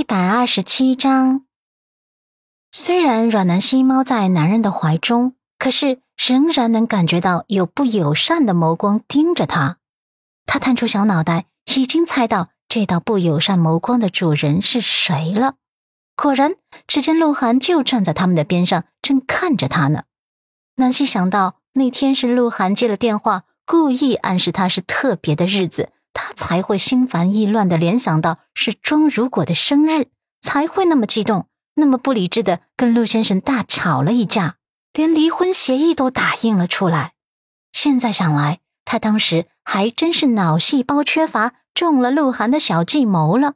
一百二十七章。虽然阮南希猫在男人的怀中，可是仍然能感觉到有不友善的眸光盯着他。他探出小脑袋，已经猜到这道不友善眸光的主人是谁了。果然，只见鹿晗就站在他们的边上，正看着他呢。南希想到那天是鹿晗接了电话，故意暗示他是特别的日子。他才会心烦意乱的联想到是庄如果的生日，才会那么激动，那么不理智的跟陆先生大吵了一架，连离婚协议都打印了出来。现在想来，他当时还真是脑细胞缺乏，中了鹿晗的小计谋了。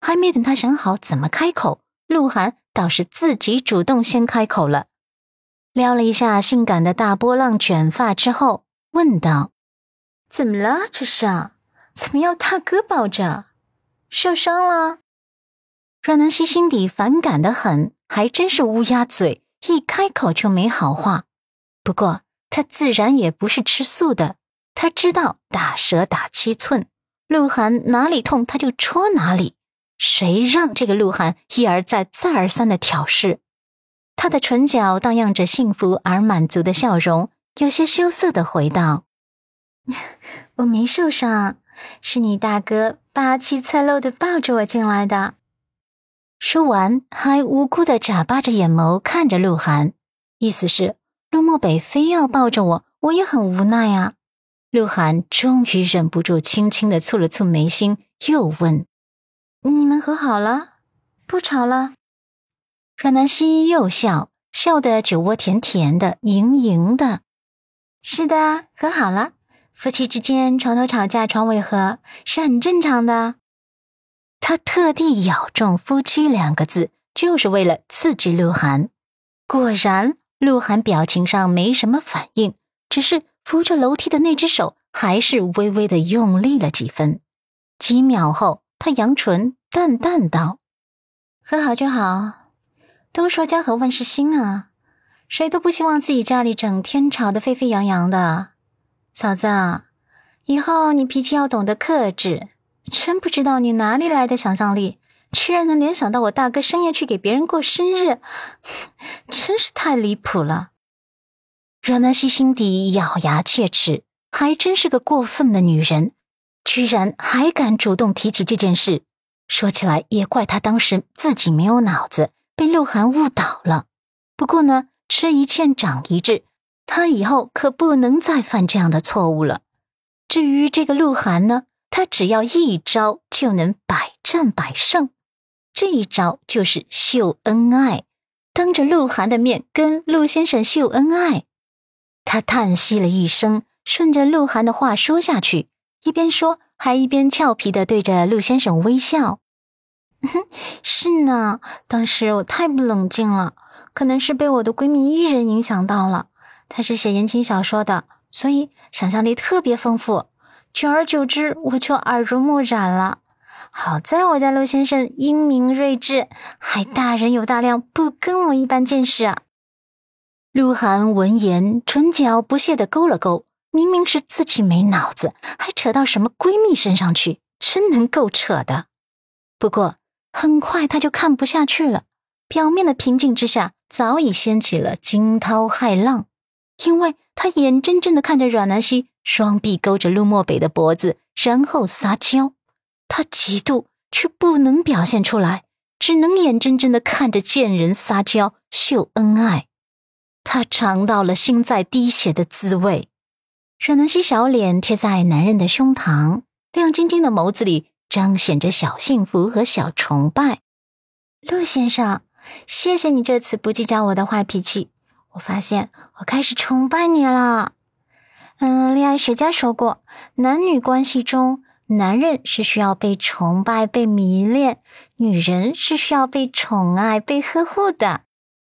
还没等他想好怎么开口，鹿晗倒是自己主动先开口了，撩了一下性感的大波浪卷发之后，问道：“怎么了？这是？”怎么要大哥抱着？受伤了？阮南希心底反感的很，还真是乌鸦嘴，一开口就没好话。不过他自然也不是吃素的，他知道打蛇打七寸，鹿晗哪里痛他就戳哪里。谁让这个鹿晗一而再再而三的挑事？他的唇角荡漾着幸福而满足的笑容，有些羞涩的回道：“ 我没受伤。”是你大哥霸气侧漏的抱着我进来的。说完，还无辜的眨巴着眼眸看着鹿晗，意思是陆漠北非要抱着我，我也很无奈啊。鹿晗终于忍不住，轻轻的蹙了蹙眉心，又问：“你们和好了？不吵了？”阮南希又笑，笑得酒窝甜甜的，盈盈的。是的，和好了。夫妻之间床头吵架床尾和是很正常的。他特地咬中“夫妻”两个字，就是为了刺激鹿晗。果然，鹿晗表情上没什么反应，只是扶着楼梯的那只手还是微微的用力了几分。几秒后，他扬唇淡淡道：“和好就好。都说家和万事兴啊，谁都不希望自己家里整天吵得沸沸扬扬的。”嫂子，以后你脾气要懂得克制。真不知道你哪里来的想象力，居然能联想到我大哥深夜去给别人过生日，真是太离谱了。阮南希心底咬牙切齿，还真是个过分的女人，居然还敢主动提起这件事。说起来也怪她当时自己没有脑子，被鹿晗误导了。不过呢，吃一堑长一智。他以后可不能再犯这样的错误了。至于这个鹿晗呢，他只要一招就能百战百胜。这一招就是秀恩爱，当着鹿晗的面跟陆先生秀恩爱。他叹息了一声，顺着鹿晗的话说下去，一边说还一边俏皮的对着陆先生微笑。是呢，当时我太不冷静了，可能是被我的闺蜜伊人影响到了。他是写言情小说的，所以想象力特别丰富。久而久之，我就耳濡目染了。好在我家陆先生英明睿智，还大人有大量，不跟我一般见识啊。鹿晗闻言，唇角不屑的勾了勾。明明是自己没脑子，还扯到什么闺蜜身上去，真能够扯的。不过很快他就看不下去了，表面的平静之下，早已掀起了惊涛骇浪。因为他眼睁睁的看着阮南希双臂勾着陆漠北的脖子，然后撒娇，他嫉妒却不能表现出来，只能眼睁睁的看着贱人撒娇秀恩爱。他尝到了心在滴血的滋味。阮南希小脸贴在男人的胸膛，亮晶晶的眸子里彰显着小幸福和小崇拜。陆先生，谢谢你这次不计较我的坏脾气。我发现我开始崇拜你了。嗯，恋爱学家说过，男女关系中，男人是需要被崇拜、被迷恋，女人是需要被宠爱、被呵护的。